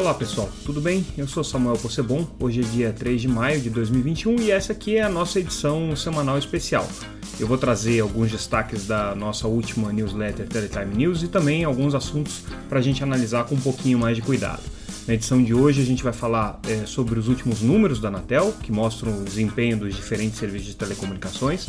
Olá pessoal, tudo bem? Eu sou Samuel Possebon, hoje é dia 3 de maio de 2021 e essa aqui é a nossa edição semanal especial. Eu vou trazer alguns destaques da nossa última newsletter Teletime News e também alguns assuntos para a gente analisar com um pouquinho mais de cuidado. Na edição de hoje a gente vai falar é, sobre os últimos números da Anatel, que mostram o desempenho dos diferentes serviços de telecomunicações.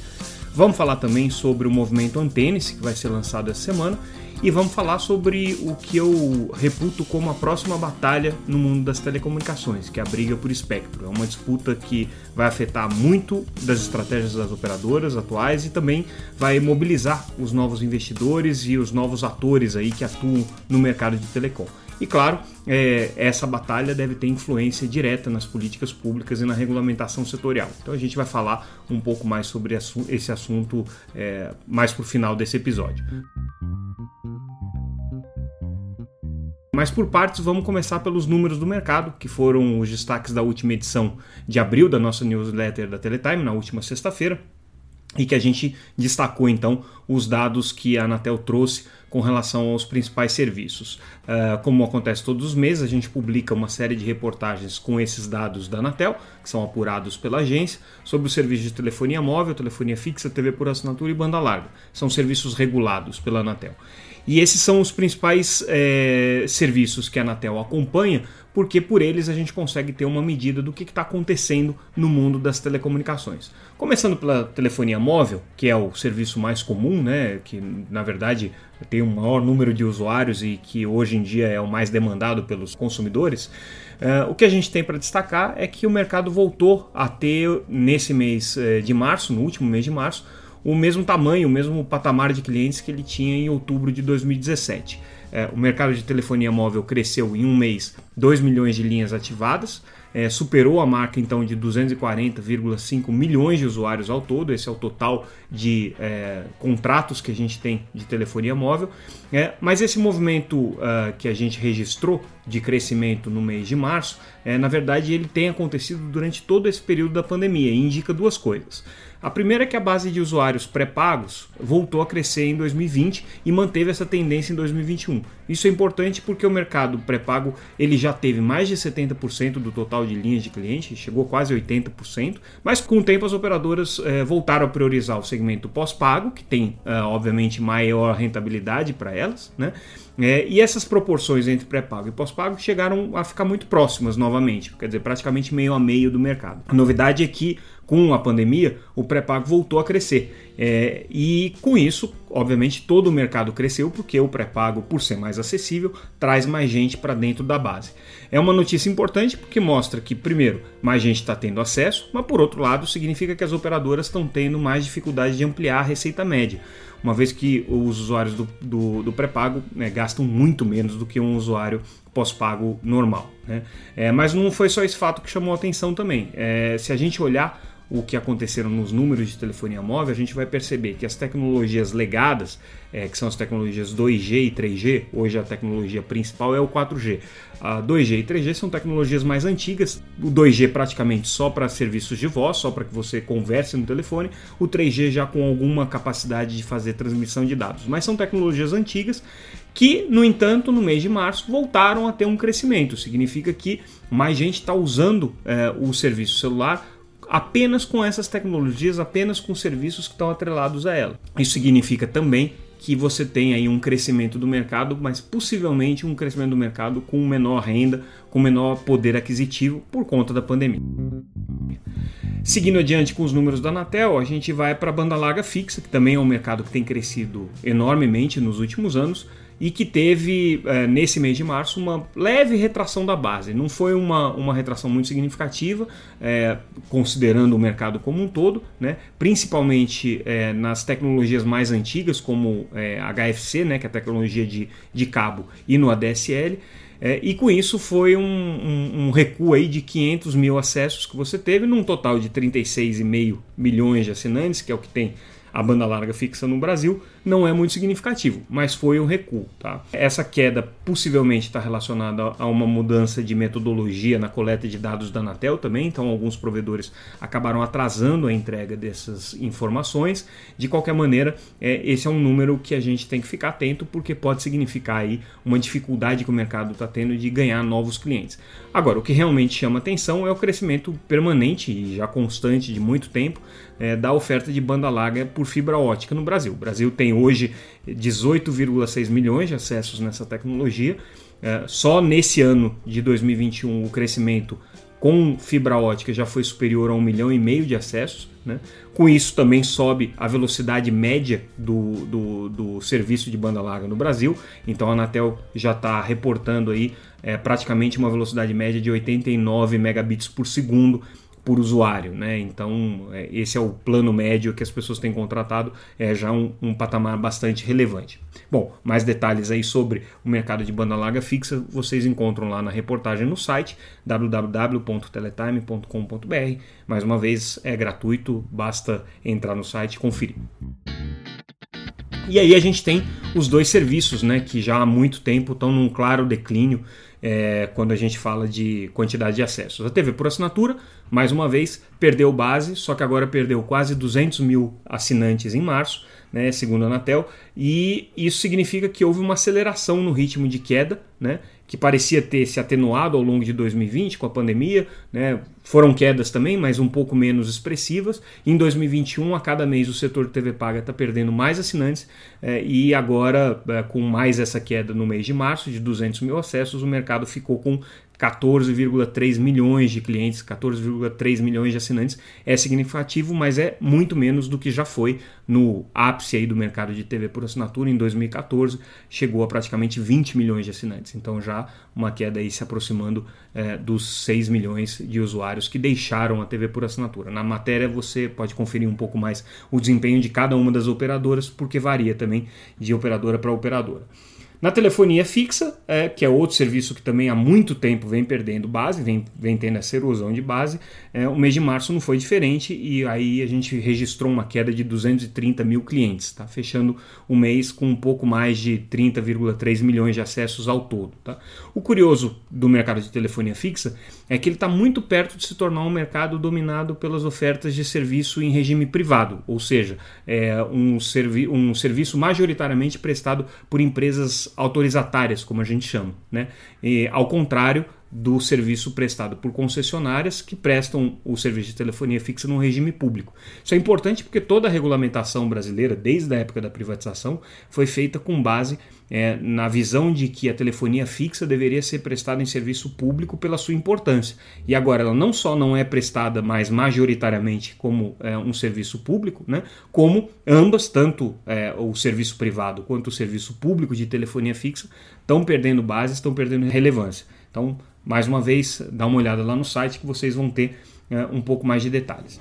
Vamos falar também sobre o movimento Antenes, que vai ser lançado essa semana, e vamos falar sobre o que eu reputo como a próxima batalha no mundo das telecomunicações, que é a briga por espectro. É uma disputa que vai afetar muito das estratégias das operadoras atuais e também vai mobilizar os novos investidores e os novos atores aí que atuam no mercado de telecom. E claro, é, essa batalha deve ter influência direta nas políticas públicas e na regulamentação setorial. Então a gente vai falar um pouco mais sobre esse assunto é, mais para o final desse episódio. Mas por partes, vamos começar pelos números do mercado, que foram os destaques da última edição de abril da nossa newsletter da Teletime, na última sexta-feira, e que a gente destacou então os dados que a Anatel trouxe com relação aos principais serviços. Uh, como acontece todos os meses, a gente publica uma série de reportagens com esses dados da Anatel, que são apurados pela agência, sobre os serviços de telefonia móvel, telefonia fixa, TV por assinatura e banda larga. São serviços regulados pela Anatel. E esses são os principais é, serviços que a Anatel acompanha, porque por eles a gente consegue ter uma medida do que está acontecendo no mundo das telecomunicações. Começando pela telefonia móvel, que é o serviço mais comum, né, que na verdade tem um maior número de usuários e que hoje em dia é o mais demandado pelos consumidores. Uh, o que a gente tem para destacar é que o mercado voltou a ter nesse mês uh, de março, no último mês de março, o mesmo tamanho, o mesmo patamar de clientes que ele tinha em outubro de 2017. É, o mercado de telefonia móvel cresceu em um mês 2 milhões de linhas ativadas, é, superou a marca então de 240,5 milhões de usuários ao todo. Esse é o total de é, contratos que a gente tem de telefonia móvel. É, mas esse movimento uh, que a gente registrou de crescimento no mês de março, é, na verdade, ele tem acontecido durante todo esse período da pandemia e indica duas coisas. A primeira é que a base de usuários pré-pagos voltou a crescer em 2020 e manteve essa tendência em 2021. Isso é importante porque o mercado pré-pago ele já teve mais de 70% do total de linhas de cliente, chegou quase 80%, mas com o tempo as operadoras eh, voltaram a priorizar o segmento pós-pago, que tem eh, obviamente maior rentabilidade para elas, né? É, e essas proporções entre pré-pago e pós-pago chegaram a ficar muito próximas novamente, quer dizer, praticamente meio a meio do mercado. A novidade é que com a pandemia, o pré-pago voltou a crescer. É, e com isso, obviamente, todo o mercado cresceu porque o pré-pago, por ser mais acessível, traz mais gente para dentro da base. É uma notícia importante porque mostra que, primeiro, mais gente está tendo acesso, mas por outro lado, significa que as operadoras estão tendo mais dificuldade de ampliar a receita média, uma vez que os usuários do, do, do pré-pago né, gastam muito menos do que um usuário pós-pago normal. Né? É, mas não foi só esse fato que chamou a atenção também. É, se a gente olhar o que aconteceram nos números de telefonia móvel, a gente vai perceber que as tecnologias legadas, é, que são as tecnologias 2G e 3G, hoje a tecnologia principal é o 4G. A 2G e 3G são tecnologias mais antigas, o 2G praticamente só para serviços de voz, só para que você converse no telefone, o 3G já com alguma capacidade de fazer transmissão de dados. Mas são tecnologias antigas que, no entanto, no mês de março voltaram a ter um crescimento. Significa que mais gente está usando é, o serviço celular apenas com essas tecnologias, apenas com serviços que estão atrelados a ela. Isso significa também que você tem aí um crescimento do mercado, mas possivelmente um crescimento do mercado com menor renda, com menor poder aquisitivo por conta da pandemia. Seguindo adiante com os números da Anatel, a gente vai para a banda larga fixa, que também é um mercado que tem crescido enormemente nos últimos anos e que teve, é, nesse mês de março, uma leve retração da base. Não foi uma, uma retração muito significativa, é, considerando o mercado como um todo, né? principalmente é, nas tecnologias mais antigas, como HFC, né? que é a tecnologia de, de cabo, e no ADSL. É, e com isso foi um, um, um, recuo aí de 500 mil acessos que você teve, num total de 36,5 milhões de assinantes, que é o que tem a banda larga fixa no Brasil, não é muito significativo, mas foi um recuo. Tá? Essa queda possivelmente está relacionada a uma mudança de metodologia na coleta de dados da Anatel também, então alguns provedores acabaram atrasando a entrega dessas informações. De qualquer maneira, é, esse é um número que a gente tem que ficar atento porque pode significar aí uma dificuldade que o mercado está tendo de ganhar novos clientes. Agora, o que realmente chama atenção é o crescimento permanente e já constante de muito tempo é, da oferta de banda larga por fibra ótica no Brasil. O Brasil tem hoje 18,6 milhões de acessos nessa tecnologia. É, só nesse ano de 2021 o crescimento com fibra ótica já foi superior a um milhão e meio de acessos. Né? Com isso também sobe a velocidade média do, do, do serviço de banda larga no Brasil. Então a Anatel já está reportando aí é, praticamente uma velocidade média de 89 megabits por segundo por usuário, né? Então é, esse é o plano médio que as pessoas têm contratado, é já um, um, patamar bastante relevante. Bom, mais detalhes aí sobre o mercado de banda larga fixa vocês encontram lá na reportagem no site www.teletime.com.br. Mais uma vez é gratuito, basta entrar no site e conferir. E aí a gente tem os dois serviços, né, que já há muito tempo estão num claro declínio é, quando a gente fala de quantidade de acessos. A TV por assinatura, mais uma vez, perdeu base, só que agora perdeu quase 200 mil assinantes em março, né, segundo a Anatel, e isso significa que houve uma aceleração no ritmo de queda, né, que parecia ter se atenuado ao longo de 2020 com a pandemia, né? Foram quedas também, mas um pouco menos expressivas. Em 2021, a cada mês o setor de TV paga está perdendo mais assinantes é, e agora, é, com mais essa queda no mês de março, de 200 mil acessos, o mercado ficou com 14,3 milhões de clientes, 14,3 milhões de assinantes é significativo, mas é muito menos do que já foi no ápice aí do mercado de TV por assinatura em 2014, chegou a praticamente 20 milhões de assinantes. Então já uma queda aí se aproximando é, dos 6 milhões de usuários que deixaram a TV por assinatura. Na matéria você pode conferir um pouco mais o desempenho de cada uma das operadoras, porque varia também de operadora para operadora. Na telefonia fixa, é, que é outro serviço que também há muito tempo vem perdendo base, vem, vem tendo essa erosão de base, é, o mês de março não foi diferente e aí a gente registrou uma queda de 230 mil clientes, tá? fechando o mês com um pouco mais de 30,3 milhões de acessos ao todo. Tá? O curioso do mercado de telefonia fixa é que ele está muito perto de se tornar um mercado dominado pelas ofertas de serviço em regime privado, ou seja, é um, servi um serviço majoritariamente prestado por empresas autorizatárias, como a gente chama, né? E, ao contrário do serviço prestado por concessionárias que prestam o serviço de telefonia fixa no regime público. Isso é importante porque toda a regulamentação brasileira, desde a época da privatização, foi feita com base é, na visão de que a telefonia fixa deveria ser prestada em serviço público pela sua importância. E agora ela não só não é prestada mais majoritariamente como é, um serviço público, né, como ambas, tanto é, o serviço privado quanto o serviço público de telefonia fixa, estão perdendo base, estão perdendo relevância. Então, mais uma vez, dá uma olhada lá no site que vocês vão ter é, um pouco mais de detalhes.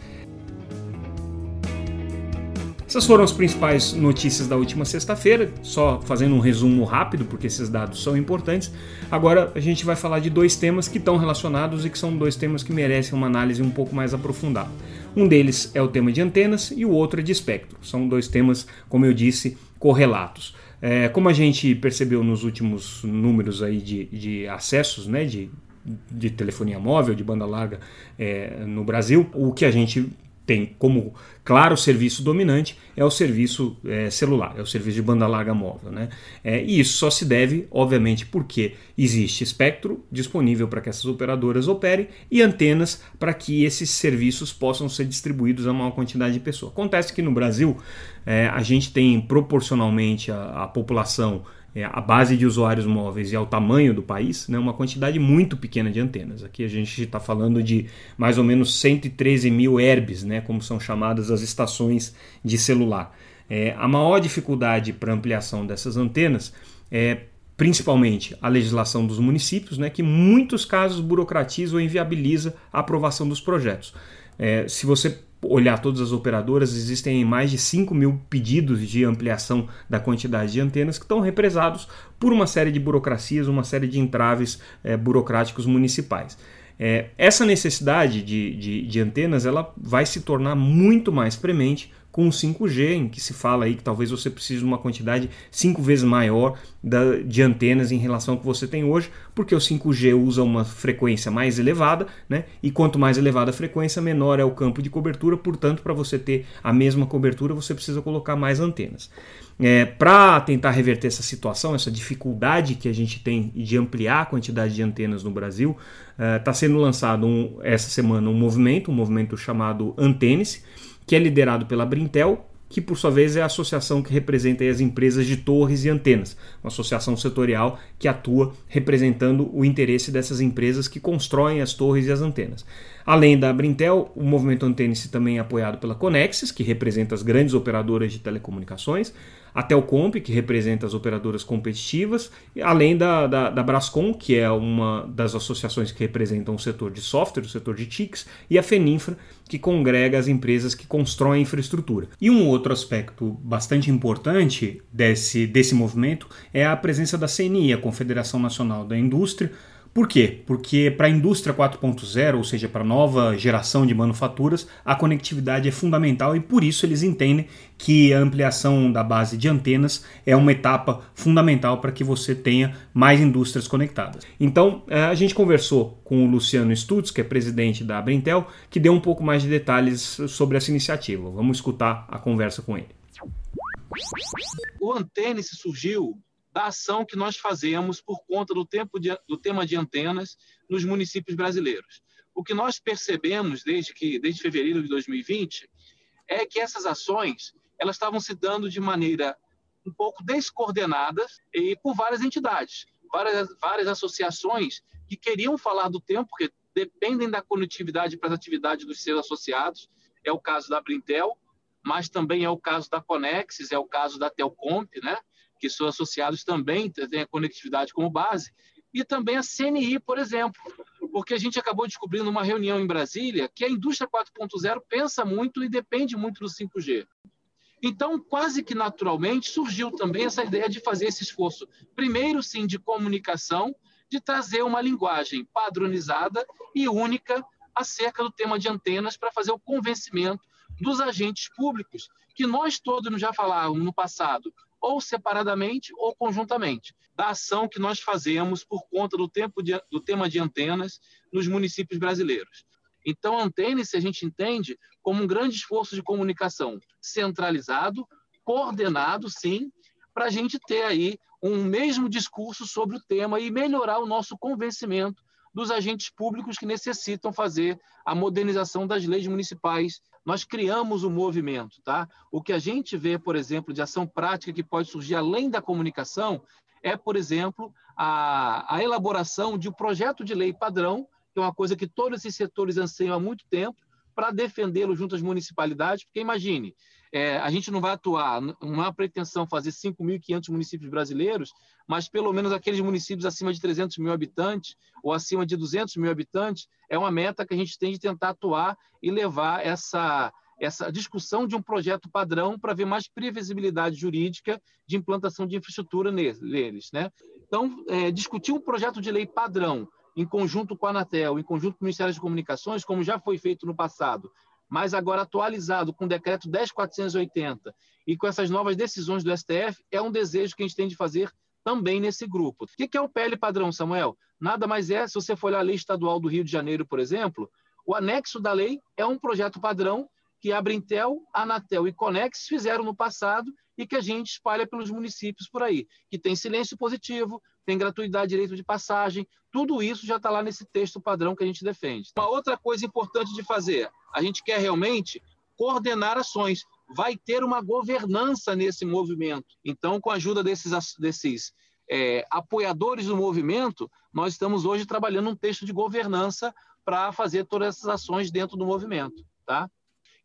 Essas foram as principais notícias da última sexta-feira, só fazendo um resumo rápido, porque esses dados são importantes. Agora a gente vai falar de dois temas que estão relacionados e que são dois temas que merecem uma análise um pouco mais aprofundada. Um deles é o tema de antenas e o outro é de espectro. São dois temas, como eu disse, correlatos. É, como a gente percebeu nos últimos números aí de, de acessos, né, de, de telefonia móvel, de banda larga é, no Brasil, o que a gente tem como claro serviço dominante é o serviço é, celular, é o serviço de banda larga móvel. Né? É, e isso só se deve, obviamente, porque existe espectro disponível para que essas operadoras operem e antenas para que esses serviços possam ser distribuídos a maior quantidade de pessoas. Acontece que no Brasil é, a gente tem proporcionalmente a, a população é, a base de usuários móveis e ao tamanho do país, né, uma quantidade muito pequena de antenas. Aqui a gente está falando de mais ou menos 113 mil herbes, né, como são chamadas as estações de celular. É, a maior dificuldade para ampliação dessas antenas é principalmente a legislação dos municípios, né, que em muitos casos burocratiza ou inviabiliza a aprovação dos projetos. É, se você olhar todas as operadoras, existem mais de 5 mil pedidos de ampliação da quantidade de antenas que estão represados por uma série de burocracias, uma série de entraves é, burocráticos municipais. É, essa necessidade de, de, de, antenas ela vai se tornar muito mais premente com com o 5G, em que se fala aí que talvez você precise de uma quantidade cinco vezes maior da, de antenas em relação ao que você tem hoje, porque o 5G usa uma frequência mais elevada, né? E quanto mais elevada a frequência, menor é o campo de cobertura, portanto, para você ter a mesma cobertura, você precisa colocar mais antenas. É, para tentar reverter essa situação, essa dificuldade que a gente tem de ampliar a quantidade de antenas no Brasil, está é, sendo lançado um, essa semana um movimento, um movimento chamado Antênice, que é liderado pela Brintel, que por sua vez é a associação que representa as empresas de torres e antenas, uma associação setorial que atua representando o interesse dessas empresas que constroem as torres e as antenas. Além da Brintel, o movimento Antênice também é apoiado pela Conexis, que representa as grandes operadoras de telecomunicações, a Telcomp, que representa as operadoras competitivas, além da, da, da, Brascom, que é uma das associações que representam o setor de software, o setor de TICs, e a Feninfra, que congrega as empresas que constroem infraestrutura. E um outro aspecto bastante importante desse, desse movimento é a presença da CNI, a Confederação Nacional da Indústria, por quê? Porque para a indústria 4.0, ou seja, para a nova geração de manufaturas, a conectividade é fundamental e por isso eles entendem que a ampliação da base de antenas é uma etapa fundamental para que você tenha mais indústrias conectadas. Então, eh, a gente conversou com o Luciano Stutz, que é presidente da Brintel, que deu um pouco mais de detalhes sobre essa iniciativa. Vamos escutar a conversa com ele. O Antênis surgiu da ação que nós fazemos por conta do, tempo de, do tema de antenas nos municípios brasileiros. O que nós percebemos desde, que, desde fevereiro de 2020 é que essas ações elas estavam se dando de maneira um pouco descoordenada e por várias entidades, várias, várias associações que queriam falar do tempo, porque dependem da conectividade para as atividades dos seus associados. É o caso da Brintel, mas também é o caso da Conexis, é o caso da Telcomp, né? Que seus associados também têm a conectividade como base, e também a CNI, por exemplo, porque a gente acabou descobrindo numa reunião em Brasília que a indústria 4.0 pensa muito e depende muito do 5G. Então, quase que naturalmente, surgiu também essa ideia de fazer esse esforço. Primeiro, sim, de comunicação, de trazer uma linguagem padronizada e única acerca do tema de antenas para fazer o convencimento dos agentes públicos, que nós todos já falávamos no passado, ou separadamente ou conjuntamente, da ação que nós fazemos por conta do, tempo de, do tema de antenas nos municípios brasileiros. Então, a Antênice a gente entende como um grande esforço de comunicação centralizado, coordenado, sim, para a gente ter aí um mesmo discurso sobre o tema e melhorar o nosso convencimento dos agentes públicos que necessitam fazer a modernização das leis municipais. Nós criamos o um movimento, tá? O que a gente vê, por exemplo, de ação prática que pode surgir além da comunicação é, por exemplo, a, a elaboração de um projeto de lei padrão, que é uma coisa que todos esses setores anseiam há muito tempo, para defendê-lo junto às municipalidades, porque imagine, é, a gente não vai atuar, não há pretensão fazer 5.500 municípios brasileiros, mas pelo menos aqueles municípios acima de 300 mil habitantes ou acima de 200 mil habitantes, é uma meta que a gente tem de tentar atuar e levar essa, essa discussão de um projeto padrão para ver mais previsibilidade jurídica de implantação de infraestrutura neles. Né? Então, é, discutir um projeto de lei padrão em conjunto com a Anatel, em conjunto com o Ministério das Comunicações, como já foi feito no passado, mas agora atualizado com o decreto 10480 e com essas novas decisões do STF, é um desejo que a gente tem de fazer também nesse grupo. O que é o PL padrão, Samuel? Nada mais é, se você for olhar a lei estadual do Rio de Janeiro, por exemplo, o anexo da lei é um projeto padrão que a Brintel, Anatel e Conex fizeram no passado e que a gente espalha pelos municípios por aí, que tem silêncio positivo, tem gratuidade, direito de passagem, tudo isso já está lá nesse texto padrão que a gente defende. Uma outra coisa importante de fazer, a gente quer realmente coordenar ações, vai ter uma governança nesse movimento. Então, com a ajuda desses, desses é, apoiadores do movimento, nós estamos hoje trabalhando um texto de governança para fazer todas essas ações dentro do movimento, tá?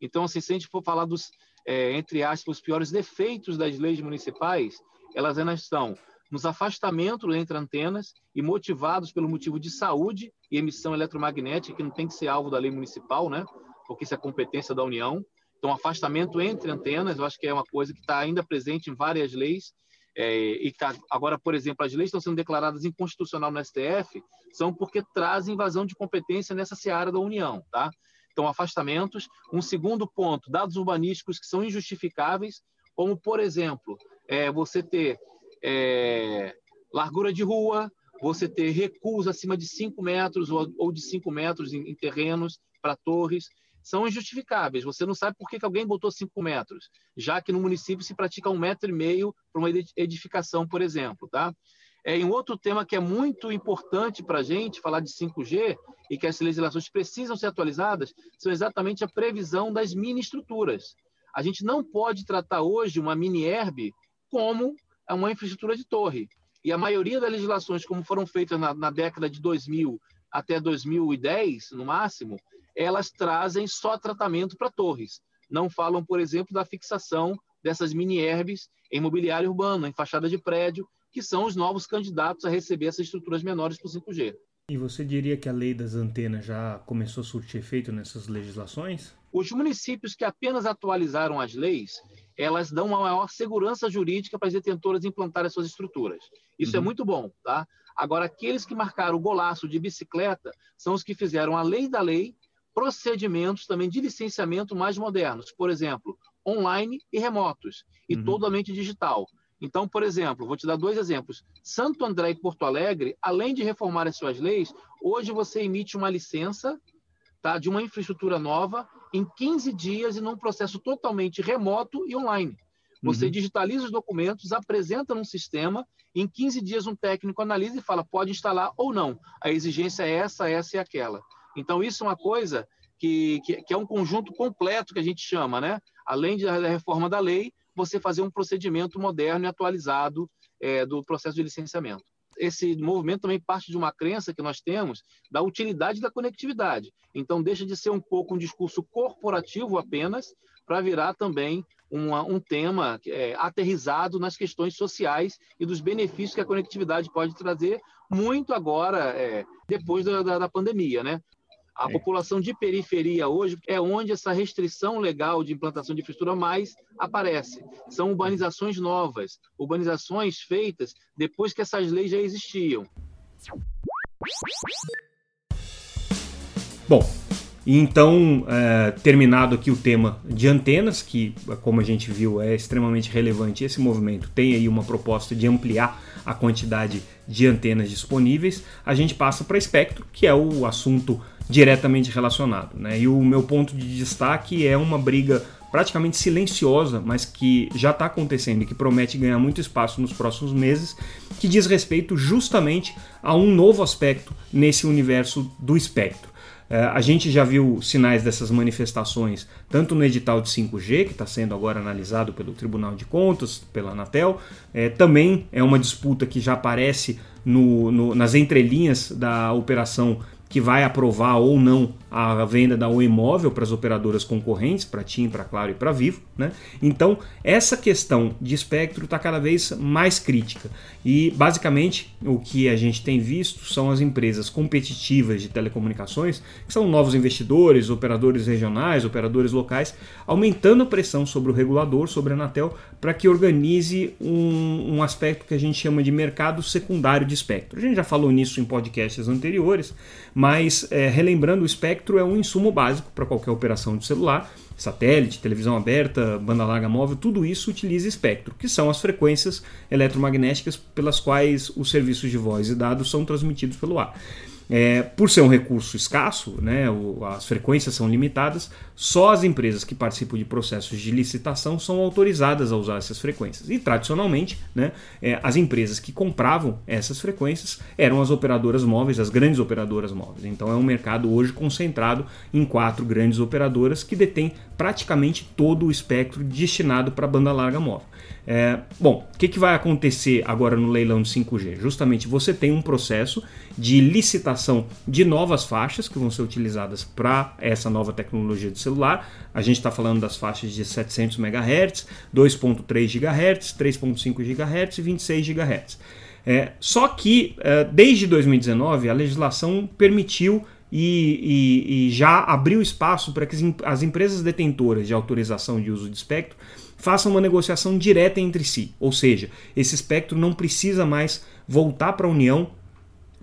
Então, assim, se a gente for falar dos, é, entre aspas, os piores defeitos das leis municipais, elas ainda estão nos afastamentos entre antenas e motivados pelo motivo de saúde e emissão eletromagnética, que não tem que ser alvo da lei municipal, né? porque isso é competência da União. Então, afastamento entre antenas, eu acho que é uma coisa que está ainda presente em várias leis, é, e tá, agora, por exemplo, as leis estão sendo declaradas inconstitucional no STF, são porque trazem invasão de competência nessa seara da União. Tá? Então, afastamentos. Um segundo ponto, dados urbanísticos que são injustificáveis, como, por exemplo, é, você ter é, largura de rua, você ter recuos acima de 5 metros ou, ou de 5 metros em, em terrenos para torres, são injustificáveis. Você não sabe por que, que alguém botou 5 metros, já que no município se pratica um metro e meio para uma edificação, por exemplo. Tá? É, um outro tema que é muito importante para a gente falar de 5G e que as legislações precisam ser atualizadas são exatamente a previsão das mini estruturas. A gente não pode tratar hoje uma mini herb como uma infraestrutura de torre. E a maioria das legislações, como foram feitas na, na década de 2000 até 2010, no máximo, elas trazem só tratamento para torres. Não falam, por exemplo, da fixação dessas mini herbes em mobiliário urbano, em fachada de prédio, que são os novos candidatos a receber essas estruturas menores para o 5G. E você diria que a lei das antenas já começou a surtir efeito nessas legislações? Os municípios que apenas atualizaram as leis, elas dão uma maior segurança jurídica para as detentoras implantarem suas estruturas. Isso é uhum. é muito bom, tá? Agora, aqueles que marcaram o golaço de bicicleta são os que fizeram a lei da lei procedimentos também de licenciamento mais modernos, por exemplo, online e remotos, e uhum. totalmente digital. Então, por exemplo, vou te dar dois exemplos. Santo André e Porto Alegre, além de reformar as suas leis, hoje você emite uma licença tá, de uma infraestrutura nova em 15 dias e num processo totalmente remoto e online. Você uhum. digitaliza os documentos, apresenta num sistema, em 15 dias um técnico analisa e fala pode instalar ou não. A exigência é essa, essa e aquela. Então, isso é uma coisa que, que, que, é um conjunto completo que a gente chama, né? Além da reforma da lei, você fazer um procedimento moderno e atualizado é, do processo de licenciamento. Esse movimento também parte de uma crença que nós temos da utilidade da conectividade. Então, deixa de ser um pouco um discurso corporativo apenas, para virar também uma, um tema é, aterrizado nas questões sociais e dos benefícios que a conectividade pode trazer, muito agora, é, depois da, da, da pandemia. Né? A população de periferia hoje é onde essa restrição legal de implantação de infraestrutura mais aparece. São urbanizações novas, urbanizações feitas depois que essas leis já existiam. Bom, então, é, terminado aqui o tema de antenas, que, como a gente viu, é extremamente relevante, esse movimento tem aí uma proposta de ampliar a quantidade de antenas disponíveis, a gente passa para espectro, que é o assunto diretamente relacionado. Né? E o meu ponto de destaque é uma briga praticamente silenciosa, mas que já está acontecendo e que promete ganhar muito espaço nos próximos meses, que diz respeito justamente a um novo aspecto nesse universo do espectro. É, a gente já viu sinais dessas manifestações tanto no edital de 5G, que está sendo agora analisado pelo Tribunal de Contas, pela Anatel, é, também é uma disputa que já aparece no, no, nas entrelinhas da operação que vai aprovar ou não a venda da Oi Imóvel para as operadoras concorrentes, para TIM, para Claro e para Vivo. Né? Então, essa questão de espectro está cada vez mais crítica. E, basicamente, o que a gente tem visto são as empresas competitivas de telecomunicações, que são novos investidores, operadores regionais, operadores locais, aumentando a pressão sobre o regulador, sobre a Anatel, para que organize um, um aspecto que a gente chama de mercado secundário de espectro. A gente já falou nisso em podcasts anteriores, mas é, relembrando, o espectro é um insumo básico para qualquer operação de celular, satélite, televisão aberta, banda larga móvel, tudo isso utiliza espectro, que são as frequências eletromagnéticas pelas quais os serviços de voz e dados são transmitidos pelo ar. É, por ser um recurso escasso, né, o, as frequências são limitadas, só as empresas que participam de processos de licitação são autorizadas a usar essas frequências. E tradicionalmente, né, é, as empresas que compravam essas frequências eram as operadoras móveis, as grandes operadoras móveis. Então é um mercado hoje concentrado em quatro grandes operadoras que detêm praticamente todo o espectro destinado para banda larga móvel. É, bom, o que, que vai acontecer agora no leilão de 5G? Justamente você tem um processo de licitação de novas faixas que vão ser utilizadas para essa nova tecnologia de celular. A gente está falando das faixas de 700 MHz, 2.3 GHz, 3.5 GHz e 26 GHz. É, só que é, desde 2019 a legislação permitiu e, e, e já abriu espaço para que as empresas detentoras de autorização de uso de espectro façam uma negociação direta entre si. Ou seja, esse espectro não precisa mais voltar para a União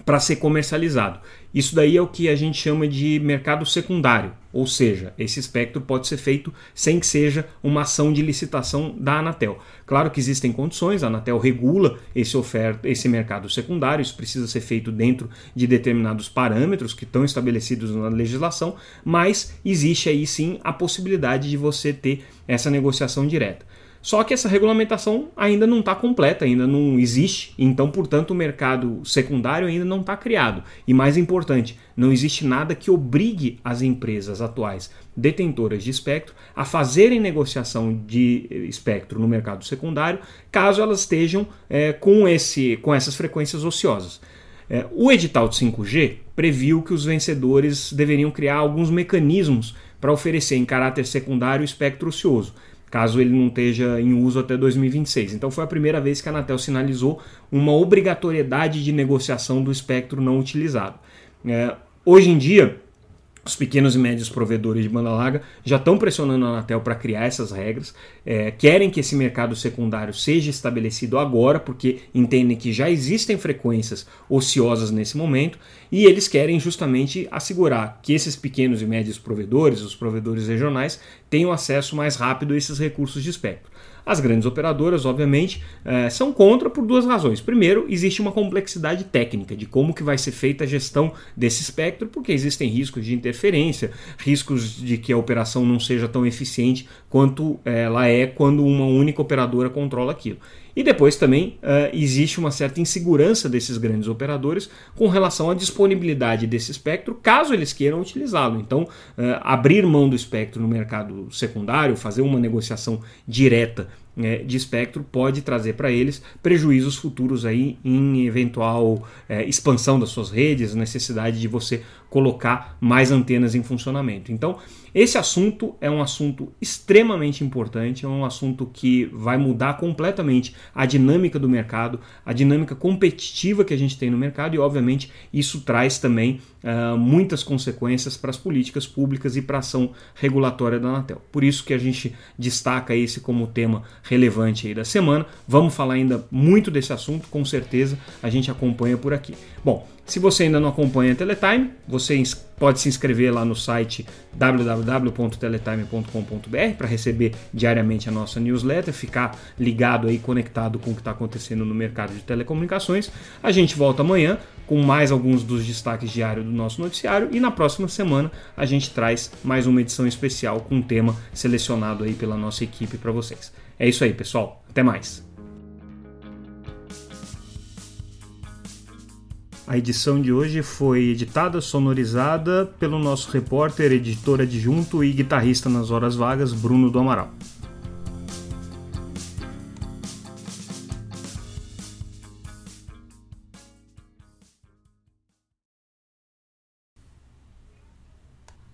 para ser comercializado. Isso daí é o que a gente chama de mercado secundário, ou seja, esse espectro pode ser feito sem que seja uma ação de licitação da Anatel. Claro que existem condições, a Anatel regula esse, oferta, esse mercado secundário, isso precisa ser feito dentro de determinados parâmetros que estão estabelecidos na legislação, mas existe aí sim a possibilidade de você ter essa negociação direta. Só que essa regulamentação ainda não está completa, ainda não existe, então, portanto, o mercado secundário ainda não está criado. E mais importante, não existe nada que obrigue as empresas atuais detentoras de espectro a fazerem negociação de espectro no mercado secundário, caso elas estejam é, com, esse, com essas frequências ociosas. É, o edital de 5G previu que os vencedores deveriam criar alguns mecanismos para oferecer em caráter secundário espectro ocioso caso ele não esteja em uso até 2026. Então foi a primeira vez que a Anatel sinalizou uma obrigatoriedade de negociação do espectro não utilizado. É, hoje em dia, os pequenos e médios provedores de banda larga já estão pressionando a Anatel para criar essas regras, é, querem que esse mercado secundário seja estabelecido agora, porque entendem que já existem frequências ociosas nesse momento, e eles querem justamente assegurar que esses pequenos e médios provedores, os provedores regionais, tenham acesso mais rápido a esses recursos de espectro. As grandes operadoras, obviamente, é, são contra por duas razões. Primeiro, existe uma complexidade técnica de como que vai ser feita a gestão desse espectro, porque existem riscos de interferência, riscos de que a operação não seja tão eficiente quanto ela é quando uma única operadora controla aquilo. E depois também uh, existe uma certa insegurança desses grandes operadores com relação à disponibilidade desse espectro, caso eles queiram utilizá-lo. Então, uh, abrir mão do espectro no mercado secundário, fazer uma negociação direta né, de espectro pode trazer para eles prejuízos futuros aí em eventual é, expansão das suas redes, necessidade de você colocar mais antenas em funcionamento. Então, esse assunto é um assunto extremamente importante, é um assunto que vai mudar completamente a dinâmica do mercado, a dinâmica competitiva que a gente tem no mercado e, obviamente, isso traz também uh, muitas consequências para as políticas públicas e para a ação regulatória da Anatel. Por isso que a gente destaca esse como tema relevante aí da semana. Vamos falar ainda muito desse assunto, com certeza a gente acompanha por aqui. Bom, se você ainda não acompanha a Teletime, você pode se inscrever lá no site www.teletime.com.br para receber diariamente a nossa newsletter, ficar ligado aí, conectado com o que está acontecendo no mercado de telecomunicações. A gente volta amanhã com mais alguns dos destaques diários do nosso noticiário e na próxima semana a gente traz mais uma edição especial com um tema selecionado aí pela nossa equipe para vocês. É isso aí, pessoal. Até mais. A edição de hoje foi editada, sonorizada pelo nosso repórter, editor adjunto e guitarrista nas horas vagas, Bruno do Amaral.